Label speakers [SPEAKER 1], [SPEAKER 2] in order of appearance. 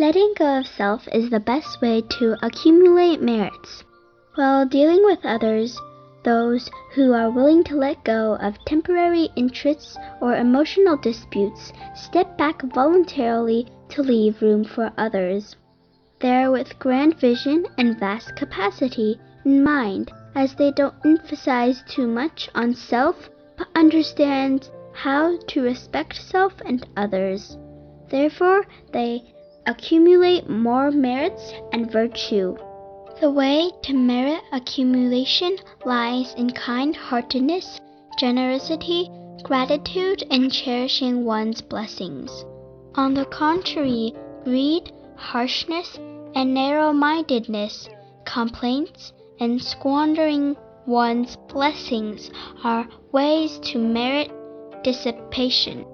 [SPEAKER 1] Letting go of self is the best way to accumulate merits. While dealing with others, those who are willing to let go of temporary interests or emotional disputes step back voluntarily to leave room for others. They are with grand vision and vast capacity in mind, as they don't emphasize too much on self but understand how to respect self and others. Therefore, they accumulate more merits and virtue. The way to merit accumulation lies in kind heartedness, generosity, gratitude, and cherishing one's blessings. On the contrary, greed, harshness, and narrow mindedness, complaints, and squandering one's blessings are ways to merit dissipation.